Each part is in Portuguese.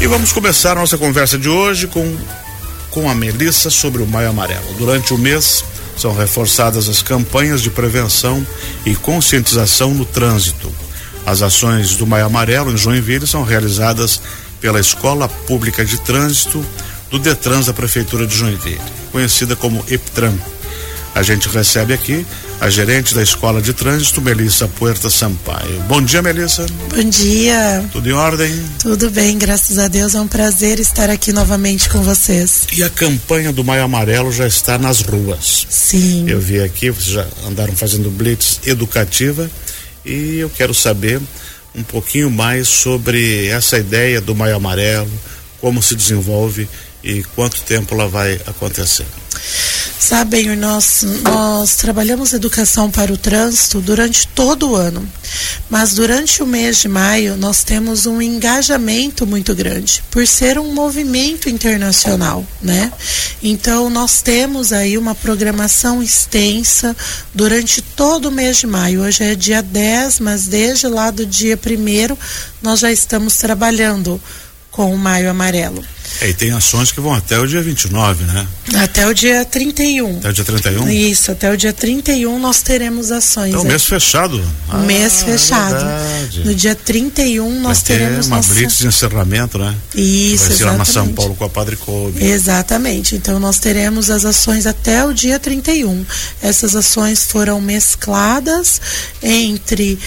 E vamos começar nossa conversa de hoje com, com a Melissa sobre o Maio Amarelo. Durante o mês são reforçadas as campanhas de prevenção e conscientização no trânsito. As ações do Maio Amarelo em Joinville são realizadas pela Escola Pública de Trânsito do Detrans da Prefeitura de Joinville, conhecida como EPTRAN. A gente recebe aqui a gerente da Escola de Trânsito, Melissa Puerta Sampaio. Bom dia, Melissa. Bom dia. Tudo em ordem? Tudo bem, graças a Deus. É um prazer estar aqui novamente com vocês. E a campanha do Maio Amarelo já está nas ruas. Sim. Eu vi aqui, vocês já andaram fazendo blitz educativa e eu quero saber um pouquinho mais sobre essa ideia do Maio Amarelo, como se desenvolve e quanto tempo ela vai acontecer. Sabem, nós, nós trabalhamos educação para o trânsito durante todo o ano, mas durante o mês de maio nós temos um engajamento muito grande, por ser um movimento internacional, né? Então nós temos aí uma programação extensa durante todo o mês de maio. Hoje é dia 10, mas desde lá do dia 1 nós já estamos trabalhando com o Maio Amarelo. É, e tem ações que vão até o dia 29, né? Até o dia 31. Até o dia 31? Isso, até o dia 31 nós teremos ações. Então, mês fechado. Ah, mês fechado. Verdade. No dia 31 nós Vai teremos uma nossa... blitz de encerramento, né? Isso, Vai ser lá na exatamente. São Paulo com a Padre Coube. Exatamente. Então nós teremos as ações até o dia 31. Essas ações foram mescladas entre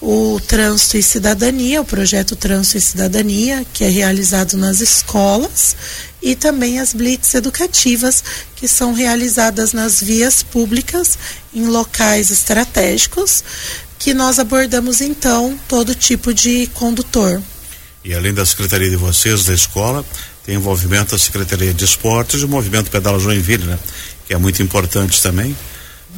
o Trânsito e Cidadania, o projeto Trânsito e Cidadania, que é realizado nas escolas, e também as blitz educativas, que são realizadas nas vias públicas, em locais estratégicos, que nós abordamos então todo tipo de condutor. E além da Secretaria de vocês, da escola, tem envolvimento da Secretaria de Esportes e o Movimento Pedala Joinville, né? Que é muito importante também,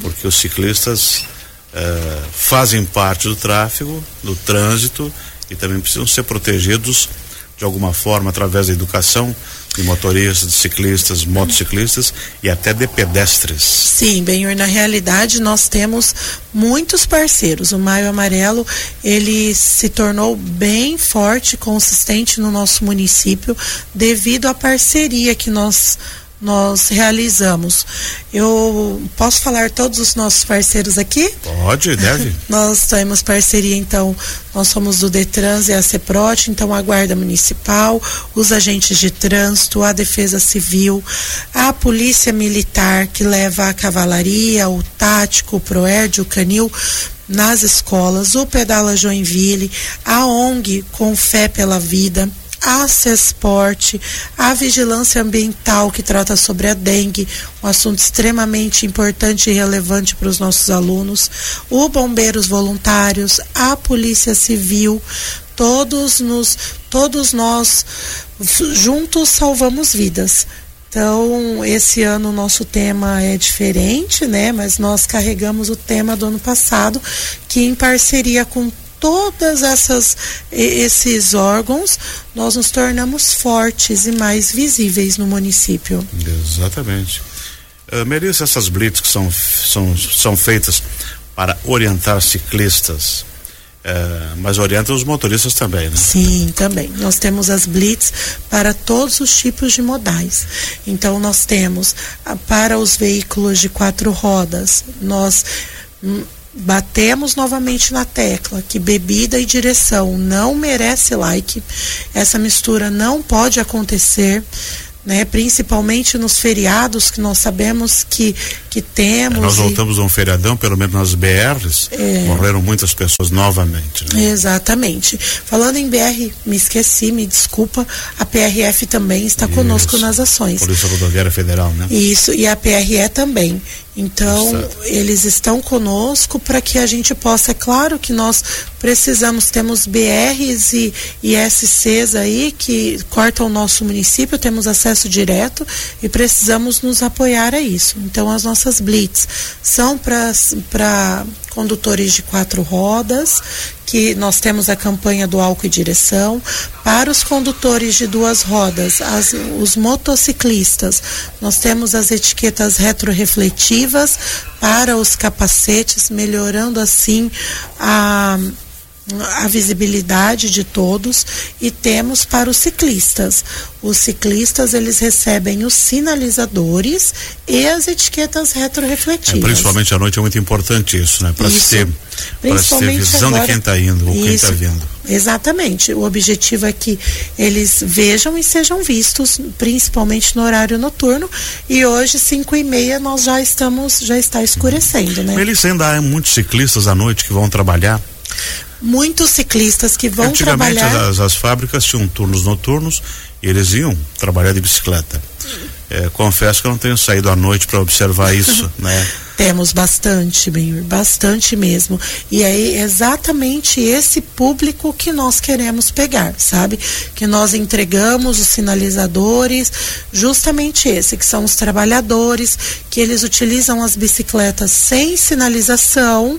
porque os ciclistas Uh, fazem parte do tráfego, do trânsito e também precisam ser protegidos de alguma forma através da educação de motoristas, de ciclistas, motociclistas e até de pedestres. Sim, bem, na realidade nós temos muitos parceiros. O Maio Amarelo, ele se tornou bem forte, consistente no nosso município devido à parceria que nós nós realizamos. Eu posso falar todos os nossos parceiros aqui? Pode, deve. nós temos parceria, então, nós somos do Detrans e a CEPROT, então a Guarda Municipal, os agentes de trânsito, a Defesa Civil, a Polícia Militar, que leva a cavalaria, o tático, o proerd, o canil, nas escolas, o Pedala Joinville, a ONG Com Fé pela Vida, a CESPORT, a vigilância ambiental que trata sobre a dengue, um assunto extremamente importante e relevante para os nossos alunos, o bombeiros voluntários, a polícia civil, todos nos, todos nós juntos salvamos vidas. Então, esse ano o nosso tema é diferente, né? Mas nós carregamos o tema do ano passado, que em parceria com todas essas esses órgãos nós nos tornamos fortes e mais visíveis no município. Exatamente. Uh, Melissa, essas blitz que são, são, são feitas para orientar ciclistas, uh, mas orientam os motoristas também, né? Sim, também. Nós temos as blitz para todos os tipos de modais. Então nós temos uh, para os veículos de quatro rodas, nós hum, batemos novamente na tecla que bebida e direção não merece like. Essa mistura não pode acontecer. Né, principalmente nos feriados que nós sabemos que, que temos. Nós voltamos e... a um feriadão, pelo menos nas BRs, é... morreram muitas pessoas novamente. Né? Exatamente. Falando em BR, me esqueci, me desculpa, a PRF também está Isso. conosco nas ações. Polícia Rodoviária Federal, né? Isso, e a PRE também. Então, eles estão conosco para que a gente possa, é claro que nós precisamos, temos BRs e, e SCs aí que cortam o nosso município, temos acesso direto e precisamos nos apoiar a isso. Então, as nossas blitz são para condutores de quatro rodas, que nós temos a campanha do álcool e direção. Para os condutores de duas rodas, as, os motociclistas, nós temos as etiquetas retrorefletivas para os capacetes, melhorando assim a a visibilidade de todos e temos para os ciclistas. Os ciclistas eles recebem os sinalizadores e as etiquetas retrorefletivas. É, principalmente à noite é muito importante isso, né? Para ter, ter visão agora, de quem está indo ou quem está vindo. Exatamente. O objetivo é que eles vejam e sejam vistos, principalmente no horário noturno. E hoje, 5 e meia, nós já estamos, já está escurecendo, né? Eles ainda há muitos ciclistas à noite que vão trabalhar muitos ciclistas que vão Antigamente trabalhar. As, as fábricas tinham turnos noturnos e eles iam trabalhar de bicicleta. É, confesso que eu não tenho saído à noite para observar isso, né? Temos bastante, bem, bastante mesmo. E é exatamente esse público que nós queremos pegar, sabe? Que nós entregamos os sinalizadores, justamente esse, que são os trabalhadores, que eles utilizam as bicicletas sem sinalização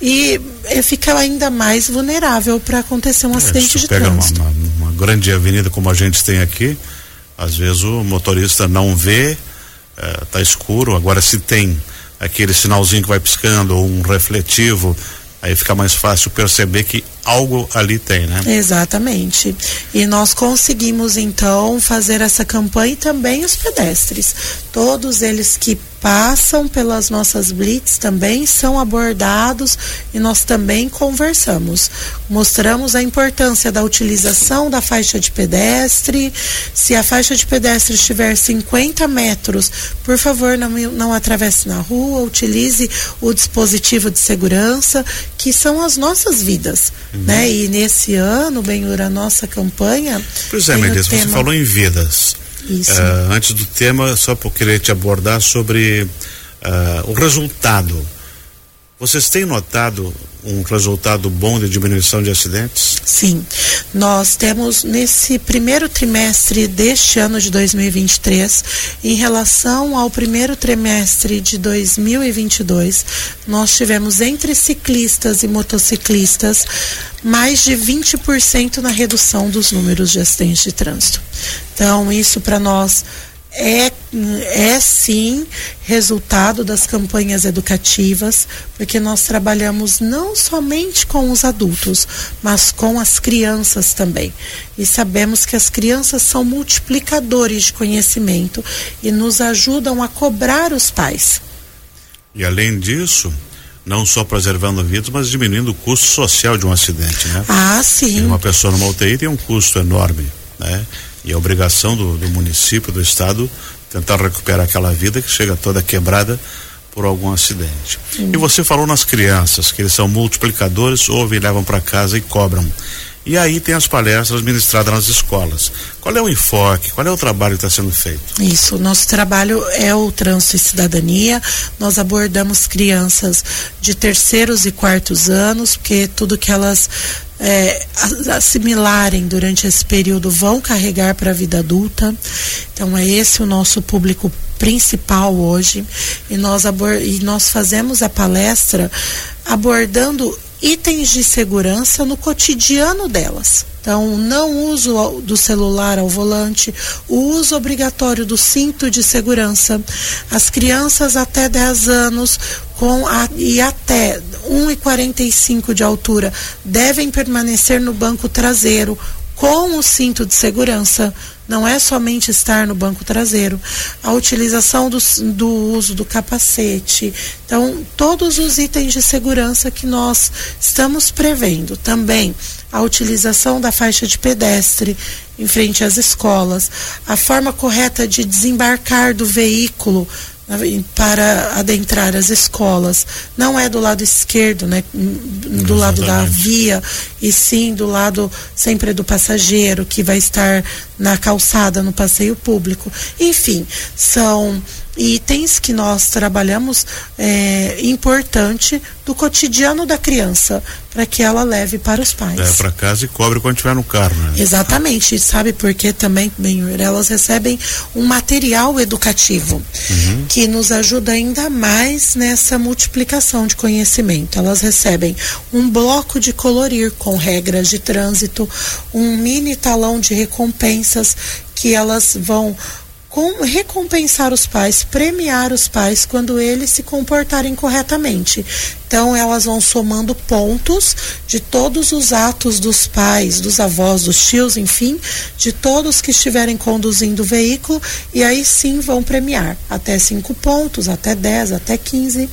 e, fica ainda mais vulnerável para acontecer um é, acidente de pega trânsito. Uma, uma, uma grande avenida como a gente tem aqui, às vezes o motorista não vê, está é, escuro, agora se tem aquele sinalzinho que vai piscando um refletivo, aí fica mais fácil perceber que algo ali tem, né? Exatamente. E nós conseguimos então fazer essa campanha e também os pedestres. Todos eles que passam pelas nossas blitz também são abordados e nós também conversamos. Mostramos a importância da utilização da faixa de pedestre. Se a faixa de pedestre estiver 50 metros, por favor, não, não atravesse na rua, utilize o dispositivo de segurança, que são as nossas vidas. Uhum. Né? E nesse ano, Benhur, a nossa campanha. Pois é, Mendes, tema... você falou em vidas. Uh, antes do tema, só por querer te abordar sobre uh, o resultado. Vocês têm notado um resultado bom de diminuição de acidentes? Sim. Nós temos nesse primeiro trimestre deste ano de 2023, em relação ao primeiro trimestre de 2022, nós tivemos entre ciclistas e motociclistas mais de 20% na redução dos números de acidentes de trânsito. Então, isso para nós é, é sim resultado das campanhas educativas, porque nós trabalhamos não somente com os adultos, mas com as crianças também. E sabemos que as crianças são multiplicadores de conhecimento e nos ajudam a cobrar os pais. E além disso, não só preservando vidas, mas diminuindo o custo social de um acidente, né? Ah, sim. E uma pessoa numa UTI tem um custo enorme, né? E a obrigação do, do município, do estado, tentar recuperar aquela vida que chega toda quebrada por algum acidente. Sim. E você falou nas crianças, que eles são multiplicadores, ouvem, levam para casa e cobram. E aí tem as palestras ministradas nas escolas. Qual é o enfoque? Qual é o trabalho que está sendo feito? Isso, nosso trabalho é o trânsito e cidadania. Nós abordamos crianças de terceiros e quartos anos, porque tudo que elas é, assimilarem durante esse período vão carregar para a vida adulta. Então é esse o nosso público principal hoje e nós, e nós fazemos a palestra abordando itens de segurança no cotidiano delas. Então, não uso do celular ao volante, o uso obrigatório do cinto de segurança. As crianças até 10 anos com a, e até 1,45 de altura devem permanecer no banco traseiro com o cinto de segurança. Não é somente estar no banco traseiro, a utilização do, do uso do capacete. Então, todos os itens de segurança que nós estamos prevendo. Também a utilização da faixa de pedestre em frente às escolas, a forma correta de desembarcar do veículo para adentrar as escolas. Não é do lado esquerdo, né? Do lado da via, e sim do lado sempre do passageiro que vai estar na calçada, no passeio público. Enfim, são itens que nós trabalhamos é, importante do cotidiano da criança para que ela leve para os pais. Leva para casa e cobre quando estiver no carro, né? Exatamente. Sabe por quê também, bem, elas recebem um material educativo uhum. que nos ajuda ainda mais nessa multiplicação de conhecimento. Elas recebem um bloco de colorir com regras de trânsito, um mini talão de recompensas que elas vão com, recompensar os pais, premiar os pais quando eles se comportarem corretamente. Então elas vão somando pontos de todos os atos dos pais, dos avós, dos tios, enfim, de todos que estiverem conduzindo o veículo e aí sim vão premiar até cinco pontos, até 10, até 15.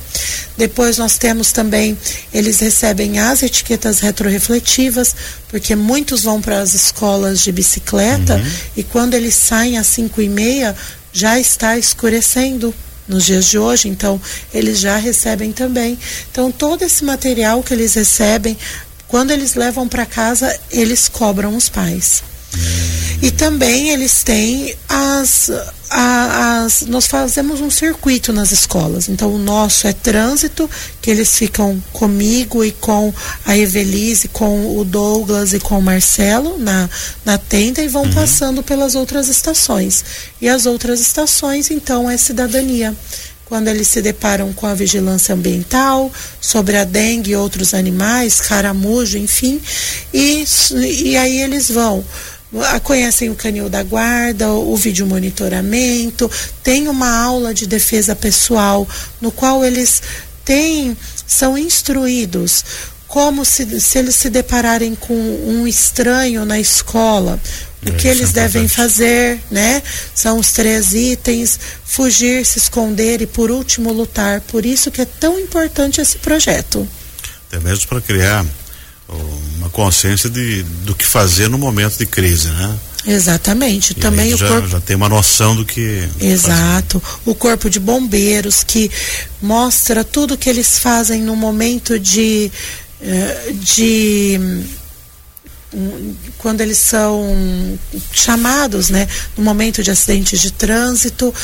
Depois nós temos também, eles recebem as etiquetas retrorefletivas, porque muitos vão para as escolas de bicicleta uhum. e quando eles saem às cinco e meia já está escurecendo nos dias de hoje, então eles já recebem também. Então todo esse material que eles recebem, quando eles levam para casa, eles cobram os pais. E também eles têm as, as, Nós fazemos um circuito nas escolas. Então o nosso é trânsito, que eles ficam comigo e com a Evelise, com o Douglas e com o Marcelo na, na tenda e vão uhum. passando pelas outras estações. E as outras estações, então, é cidadania quando eles se deparam com a vigilância ambiental, sobre a dengue e outros animais, caramujo, enfim, e, e aí eles vão conhecem o canil da guarda, o vídeo monitoramento, tem uma aula de defesa pessoal no qual eles têm, são instruídos como se, se eles se depararem com um estranho na escola, o é, que eles é devem fazer, né? São os três itens: fugir, se esconder e, por último, lutar. Por isso que é tão importante esse projeto. Até mesmo para criar uma consciência de, do que fazer no momento de crise, né? Exatamente. E Também o já, corpo já tem uma noção do que. Exato. Fazer. O corpo de bombeiros que mostra tudo que eles fazem no momento de eh, de hum, quando eles são chamados, né, no momento de acidentes de trânsito,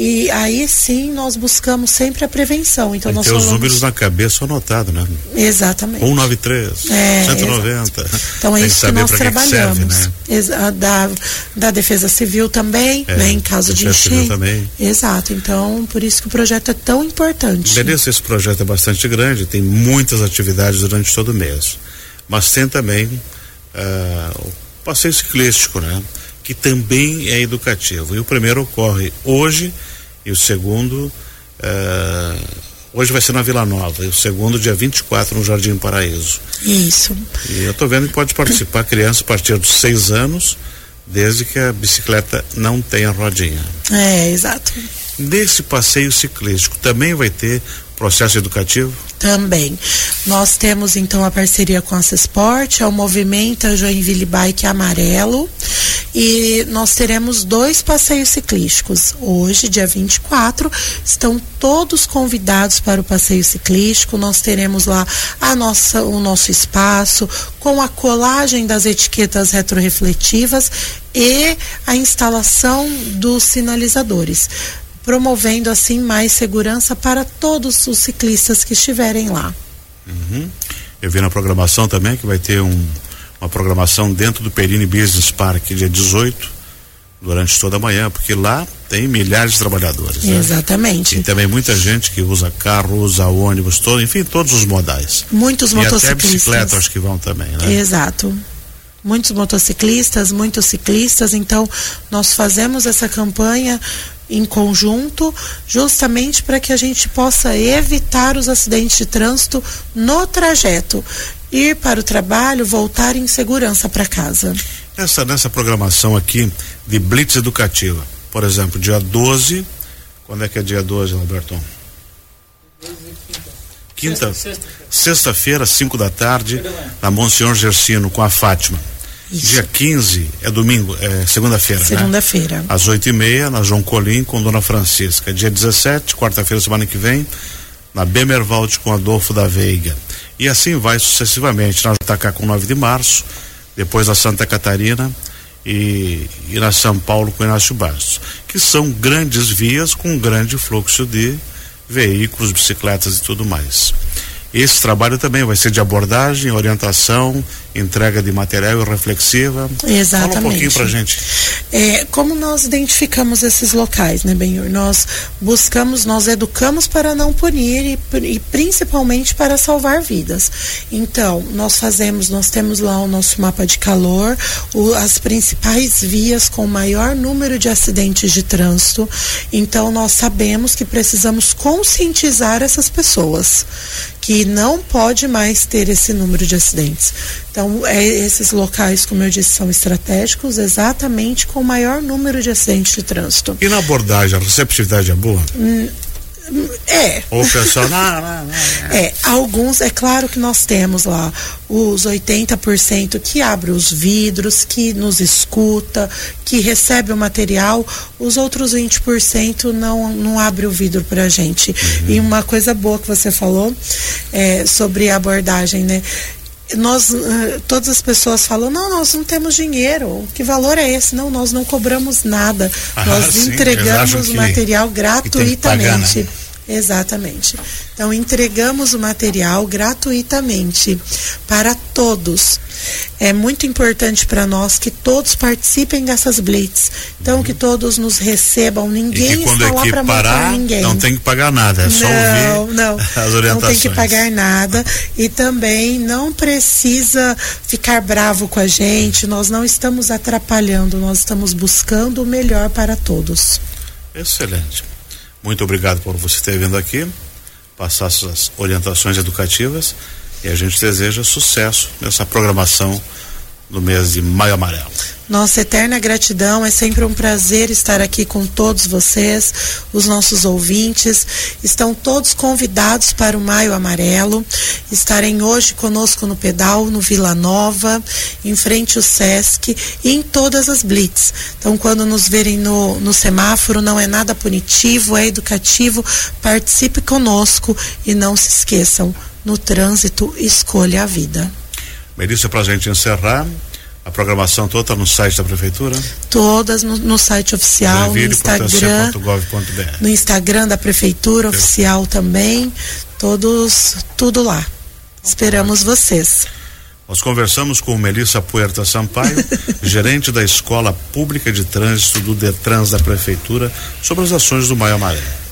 e aí sim nós buscamos sempre a prevenção. Então nós ter falamos... os números na cabeça anotado, né? Exatamente. 193, é, 190. Exato. Então é isso que nós trabalhamos. Que serve, né? da, da Defesa Civil também, é, né? Em caso de enchente. também. Exato. Então, por isso que o projeto é tão importante. Beleza, esse projeto é bastante grande, tem muitas atividades durante todo o mês. Mas tem também uh, o passeio ciclístico, né? Que também é educativo. E o primeiro ocorre hoje e o segundo uh, hoje vai ser na Vila Nova e o segundo dia 24 no Jardim Paraíso. Isso. E eu estou vendo que pode participar crianças a partir dos seis anos, desde que a bicicleta não tenha rodinha. É, exato. Nesse passeio ciclístico também vai ter processo educativo? Também. Nós temos então a parceria com a Cesport, é o Movimento Joinville Bike Amarelo, e nós teremos dois passeios ciclísticos. Hoje, dia 24, estão todos convidados para o passeio ciclístico. Nós teremos lá a nossa, o nosso espaço com a colagem das etiquetas retrorefletivas e a instalação dos sinalizadores promovendo assim mais segurança para todos os ciclistas que estiverem lá. Uhum. Eu vi na programação também que vai ter um, uma programação dentro do Perini Business Park, dia 18, durante toda a manhã, porque lá tem milhares de trabalhadores. Né? Exatamente. E também muita gente que usa carro, usa ônibus, todo, enfim, todos os modais. Muitos e motociclistas. Até bicicleta acho que vão também, né? Exato. Muitos motociclistas, muitos ciclistas, então nós fazemos essa campanha em conjunto, justamente para que a gente possa evitar os acidentes de trânsito no trajeto, ir para o trabalho, voltar em segurança para casa. Essa nessa programação aqui de blitz educativa, por exemplo, dia 12, quando é que é dia 12, Roberto? Quinta, sexta-feira, 5 da tarde, na Monsenhor Gersino com a Fátima. Isso. Dia 15 é domingo, é segunda-feira. Né? Segunda-feira. Né? Às oito e meia, na João Colim com Dona Francisca. Dia 17, quarta-feira, semana que vem, na Bemerwald com Adolfo da Veiga. E assim vai sucessivamente. Na Jatacá com 9 de março, depois na Santa Catarina e, e na São Paulo com Inácio Bastos. Que são grandes vias com grande fluxo de veículos, bicicletas e tudo mais. Esse trabalho também vai ser de abordagem, orientação, entrega de material reflexiva. Exatamente. Fala um pouquinho pra gente. É, como nós identificamos esses locais, né, Benhur? Nós buscamos, nós educamos para não punir e, e, principalmente para salvar vidas. Então, nós fazemos, nós temos lá o nosso mapa de calor, o, as principais vias com maior número de acidentes de trânsito. Então, nós sabemos que precisamos conscientizar essas pessoas que não pode mais ter esse número de acidentes. Então, é, esses locais, como eu disse, são estratégicos exatamente com o maior número de acidentes de trânsito. E na abordagem, a receptividade é boa? Hum, é. Não, É, alguns, é claro que nós temos lá os 80% que abre os vidros, que nos escuta, que recebe o material, os outros 20% não, não abre o vidro pra gente. Uhum. E uma coisa boa que você falou é, sobre a abordagem, né? nós todas as pessoas falam não nós não temos dinheiro que valor é esse não nós não cobramos nada ah, nós sim, entregamos o material gratuitamente né? Exatamente. Então, entregamos o material gratuitamente para todos. É muito importante para nós que todos participem dessas blitz. Então, uhum. que todos nos recebam. Ninguém está lá para matar ninguém. Não tem que pagar nada, é só não, ouvir não, as orientações. Não tem que pagar nada. E também não precisa ficar bravo com a gente. Nós não estamos atrapalhando, nós estamos buscando o melhor para todos. Excelente. Muito obrigado por você ter vindo aqui, passar suas orientações educativas e a gente deseja sucesso nessa programação do mês de Maio Amarelo. Nossa eterna gratidão, é sempre um prazer estar aqui com todos vocês, os nossos ouvintes. Estão todos convidados para o Maio Amarelo. Estarem hoje conosco no pedal, no Vila Nova, em frente ao Sesc e em todas as blitz. Então, quando nos verem no, no semáforo, não é nada punitivo, é educativo. Participe conosco e não se esqueçam, no trânsito, escolha a vida. Melissa, para a gente encerrar, a programação toda está no site da prefeitura? Todas no, no site oficial, no Instagram. No Instagram da prefeitura oficial também. Todos, tudo lá. Esperamos vocês. Nós conversamos com Melissa Puerta Sampaio, gerente da Escola Pública de Trânsito do Detrans da Prefeitura, sobre as ações do Maio Amarelo.